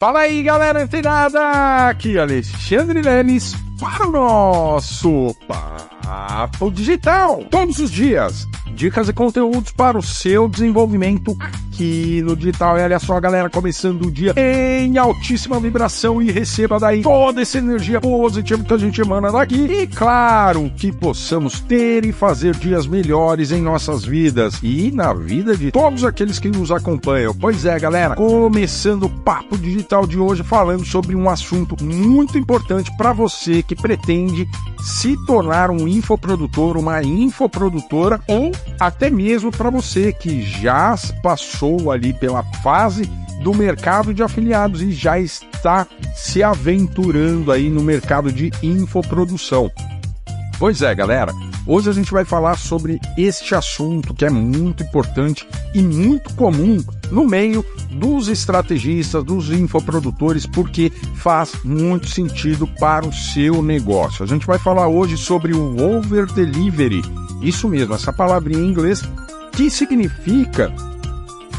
Fala aí, galera antenada! Aqui Alexandre Leles para o nosso Papo Digital. Todos os dias, dicas e conteúdos para o seu desenvolvimento aqui no digital. E olha só, galera, começando o dia em altíssima vibração e receba daí toda essa energia positiva que a gente emana daqui. E claro, que possamos ter e fazer dias melhores em nossas vidas e na vida de todos aqueles que nos acompanham. Pois é, galera, começando o papo digital de hoje falando sobre um assunto muito importante para você que pretende se tornar um infoprodutor, uma infoprodutora ou até mesmo para você que já passou ali pela fase do mercado de afiliados e já está se aventurando aí no mercado de infoprodução. Pois é, galera, hoje a gente vai falar sobre este assunto que é muito importante e muito comum no meio dos estrategistas, dos infoprodutores, porque faz muito sentido para o seu negócio. A gente vai falar hoje sobre o over delivery. Isso mesmo, essa palavrinha em inglês que significa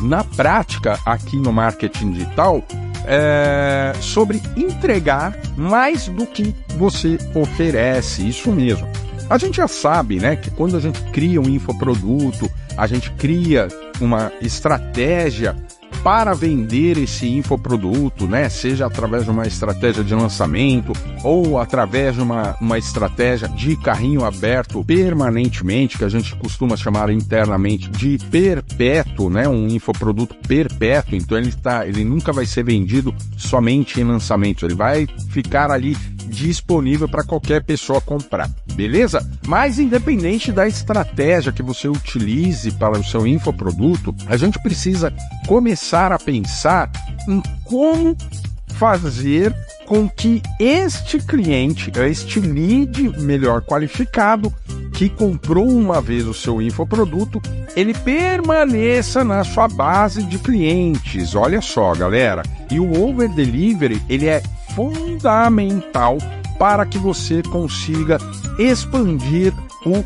na prática aqui no marketing digital é, sobre entregar mais do que você oferece, isso mesmo. A gente já sabe, né, que quando a gente cria um infoproduto, a gente cria uma estratégia para vender esse infoproduto, né? Seja através de uma estratégia de lançamento ou através de uma, uma estratégia de carrinho aberto permanentemente, que a gente costuma chamar internamente de perpétuo, né? Um infoproduto perpétuo. Então ele está, ele nunca vai ser vendido somente em lançamento. Ele vai ficar ali disponível para qualquer pessoa comprar, beleza? Mas independente da estratégia que você utilize para o seu infoproduto, a gente precisa começar a pensar em como fazer com que este cliente, este lead melhor qualificado, que comprou uma vez o seu infoproduto, ele permaneça na sua base de clientes. Olha só, galera. E o over delivery, ele é fundamental para que você consiga expandir o,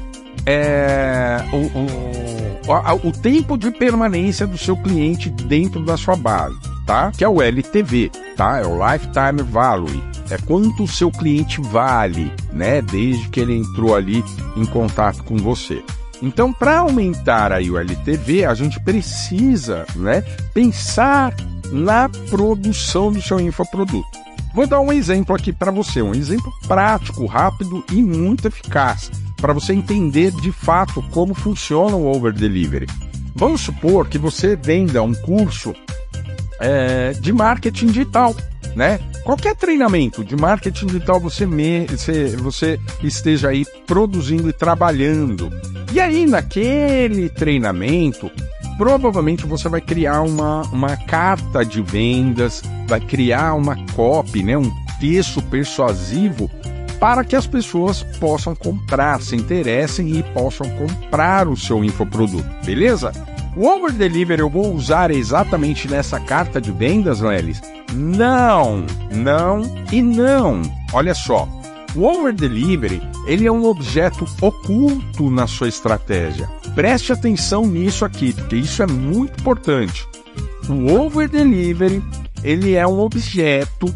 é, o, o, o, tempo de permanência do seu cliente dentro da sua base, tá? Que é o LTV, tá? É o Lifetime Value. É quanto o seu cliente vale, né? Desde que ele entrou ali em contato com você. Então, para aumentar aí o LTV, a gente precisa, né, pensar na produção do seu infoproduto. Vou dar um exemplo aqui para você, um exemplo prático, rápido e muito eficaz, para você entender de fato como funciona o over delivery. Vamos supor que você venda um curso é, de marketing digital, né? Qualquer treinamento de marketing digital você, me, você, você esteja aí produzindo e trabalhando. E aí, naquele treinamento, provavelmente você vai criar uma, uma carta de vendas, vai criar uma copy, né, um texto persuasivo para que as pessoas possam comprar, se interessem e possam comprar o seu infoproduto, beleza? O over delivery eu vou usar exatamente nessa carta de vendas, Lelis? Não, não e não. Olha só, o over delivery ele é um objeto oculto na sua estratégia. Preste atenção nisso aqui, porque isso é muito importante. O over delivery ele é um objeto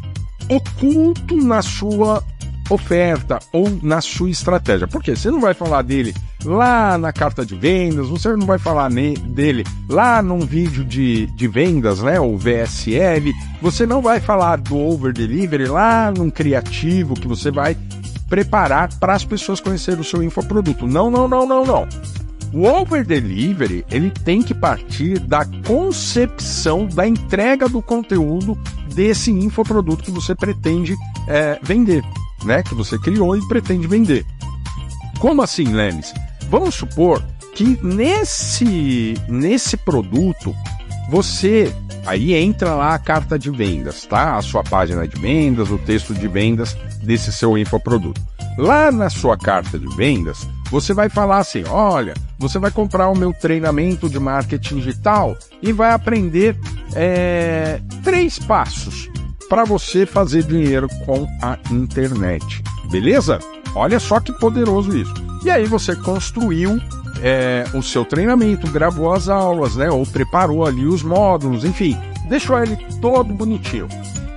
oculto na sua oferta ou na sua estratégia. Porque você não vai falar dele lá na carta de vendas, você não vai falar dele lá num vídeo de, de vendas, né, ou VSL, você não vai falar do over delivery lá num criativo que você vai preparar para as pessoas conhecerem o seu infoproduto. Não, não, não, não, não. O over delivery ele tem que partir da concepção da entrega do conteúdo desse infoproduto que você pretende é, vender, né? Que você criou e pretende vender. Como assim, Lenis? Vamos supor que nesse nesse produto você aí entra lá a carta de vendas, tá? A sua página de vendas, o texto de vendas desse seu infoproduto. Lá na sua carta de vendas, você vai falar assim: olha, você vai comprar o meu treinamento de marketing digital e vai aprender é, três passos para você fazer dinheiro com a internet. Beleza? Olha só que poderoso isso. E aí você construiu é, o seu treinamento, gravou as aulas, né? Ou preparou ali os módulos, enfim, deixou ele todo bonitinho.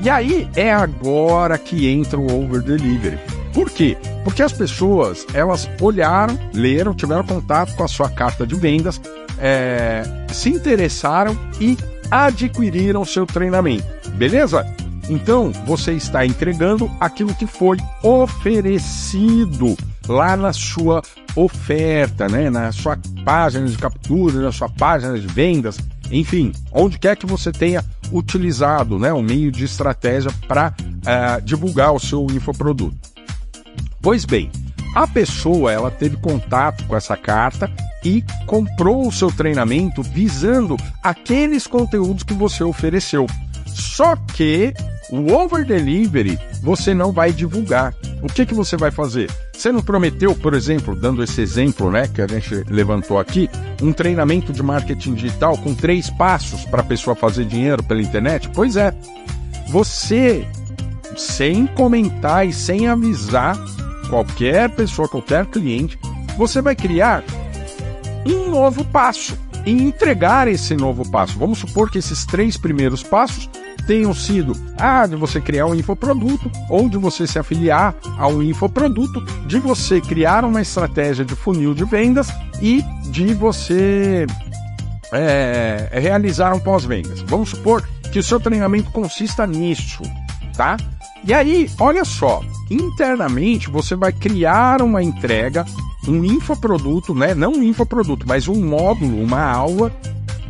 E aí é agora que entra o over delivery. Por quê? Porque as pessoas elas olharam, leram, tiveram contato com a sua carta de vendas, é, se interessaram e adquiriram seu treinamento. Beleza? Então você está entregando aquilo que foi oferecido lá na sua oferta, né? na sua página de captura, na sua página de vendas, enfim, onde quer que você tenha utilizado né, um meio de estratégia para uh, é, divulgar o seu infoproduto. Pois bem, a pessoa ela teve contato com essa carta e comprou o seu treinamento visando aqueles conteúdos que você ofereceu. Só que o over delivery você não vai divulgar. O que, que você vai fazer? Você não prometeu, por exemplo, dando esse exemplo né, que a gente levantou aqui, um treinamento de marketing digital com três passos para a pessoa fazer dinheiro pela internet? Pois é. Você, sem comentar e sem avisar qualquer pessoa, qualquer cliente, você vai criar um novo passo e entregar esse novo passo. Vamos supor que esses três primeiros passos tenham sido ah, de você criar um infoproduto ou de você se afiliar a um infoproduto, de você criar uma estratégia de funil de vendas e de você é, realizar um pós-vendas. Vamos supor que o seu treinamento consista nisso, tá? E aí, olha só, internamente você vai criar uma entrega, um infoproduto, né? Não um infoproduto, mas um módulo, uma aula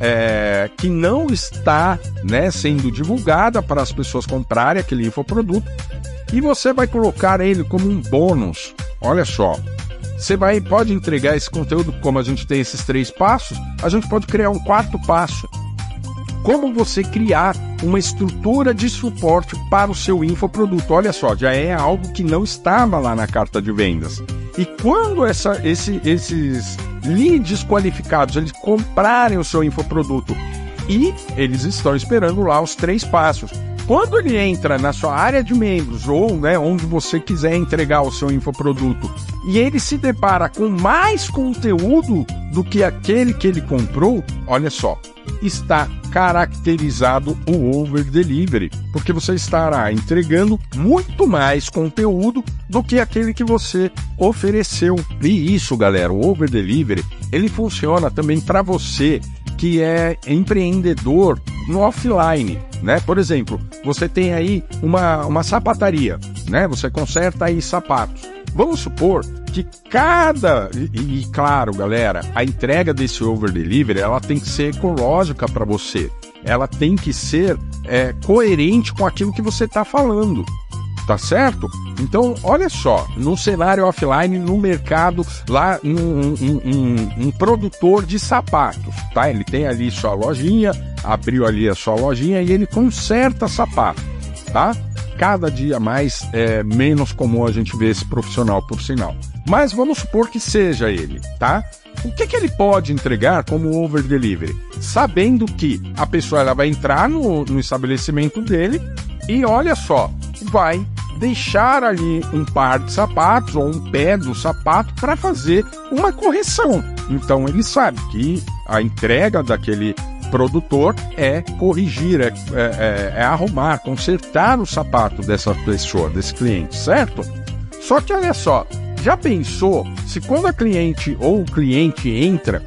é, que não está né, sendo divulgada para as pessoas comprarem aquele infoproduto e você vai colocar ele como um bônus. Olha só, você vai pode entregar esse conteúdo como a gente tem esses três passos, a gente pode criar um quarto passo. Como você criar uma estrutura de suporte para o seu infoproduto? Olha só, já é algo que não estava lá na carta de vendas. E quando essa, esse, esses leads qualificados eles comprarem o seu infoproduto e eles estão esperando lá os três passos. Quando ele entra na sua área de membros ou né, onde você quiser entregar o seu infoproduto e ele se depara com mais conteúdo do que aquele que ele comprou, olha só, está caracterizado o over delivery, porque você estará entregando muito mais conteúdo do que aquele que você ofereceu. E isso, galera, o over delivery, ele funciona também para você que é empreendedor no offline, né? Por exemplo, você tem aí uma, uma sapataria, né? Você conserta aí sapatos. Vamos supor que cada e, e, claro, galera, a entrega desse over delivery ela tem que ser ecológica para você. Ela tem que ser é, coerente com aquilo que você está falando tá certo? Então, olha só, no cenário offline, no mercado, lá um, um, um, um, produtor de sapatos, tá? Ele tem ali sua lojinha, abriu ali a sua lojinha e ele conserta sapato, tá? Cada dia mais é menos comum a gente ver esse profissional, por sinal. Mas vamos supor que seja ele, tá? O que, que ele pode entregar como over delivery? Sabendo que a pessoa ela vai entrar no, no estabelecimento dele e olha só, vai deixar ali um par de sapatos ou um pé do sapato para fazer uma correção. Então ele sabe que a entrega daquele produtor é corrigir, é, é, é, é arrumar, consertar o sapato dessa pessoa, desse cliente, certo? Só que olha só, já pensou se quando a cliente ou o cliente entra,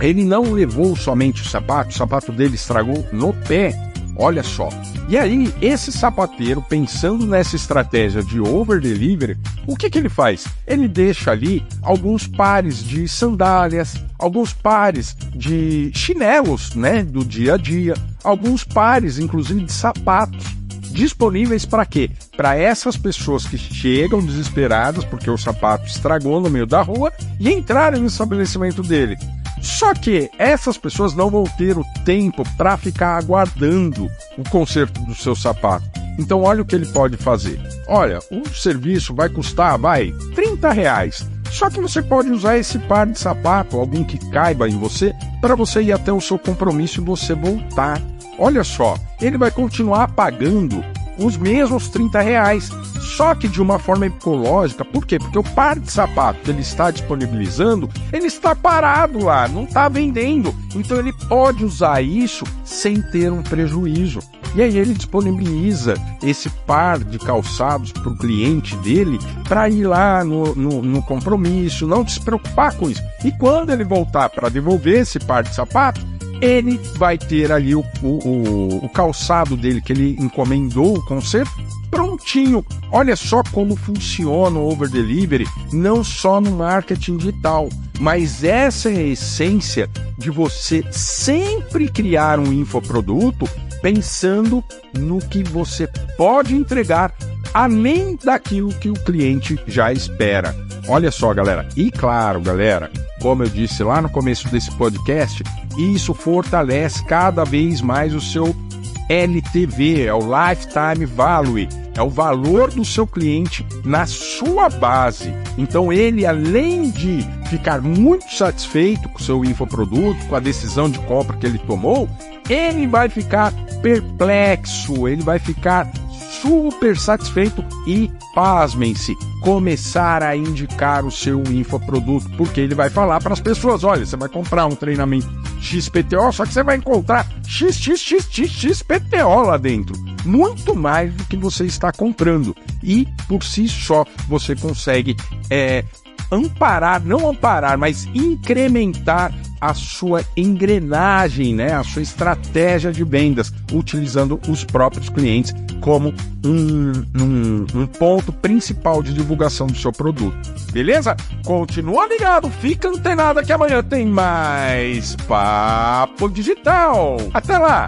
ele não levou somente o sapato, o sapato dele estragou no pé, Olha só. E aí, esse sapateiro, pensando nessa estratégia de over delivery, o que, que ele faz? Ele deixa ali alguns pares de sandálias, alguns pares de chinelos, né, do dia a dia, alguns pares, inclusive, de sapatos disponíveis para quê? Para essas pessoas que chegam desesperadas porque o sapato estragou no meio da rua e entrarem no estabelecimento dele. Só que essas pessoas não vão ter o tempo para ficar aguardando o conserto do seu sapato. Então olha o que ele pode fazer. Olha, o serviço vai custar, vai, 30 reais. Só que você pode usar esse par de sapato, algum que caiba em você, para você ir até o seu compromisso e você voltar. Olha só, ele vai continuar pagando os mesmos 30 reais, só que de uma forma ecológica. Por quê? Porque o par de sapato que ele está disponibilizando, ele está parado lá, não está vendendo. Então ele pode usar isso sem ter um prejuízo. E aí ele disponibiliza esse par de calçados para o cliente dele para ir lá no, no, no, compromisso, não se preocupar com isso. E quando ele voltar para devolver esse par de sapato, ele vai ter ali o, o, o calçado dele que ele encomendou o conserto prontinho. Olha só como funciona o over delivery, não só no marketing digital, mas essa é a essência de você sempre criar um infoproduto pensando no que você pode entregar além daquilo que o cliente já espera. Olha só, galera. E claro, galera, como eu disse lá no começo desse podcast, isso fortalece cada vez mais o seu LTV, é o Lifetime Value, é o valor do seu cliente na sua base. Então ele, além de ficar muito satisfeito com o seu infoproduto, com a decisão de compra que ele tomou, ele vai ficar perplexo, ele vai ficar super satisfeito e, pasmem-se, começar a indicar o seu infoproduto, porque ele vai falar para as pessoas: olha, você vai comprar um treinamento XPTO, só que você vai encontrar XXXXPTO lá dentro. Muito mais do que você está comprando. E por si só você consegue é, amparar, não amparar, mas incrementar a sua engrenagem, né, a sua estratégia de vendas, utilizando os próprios clientes como um, um, um, ponto principal de divulgação do seu produto. Beleza? Continua ligado, fica antenado que amanhã tem mais Papo Digital. Até lá!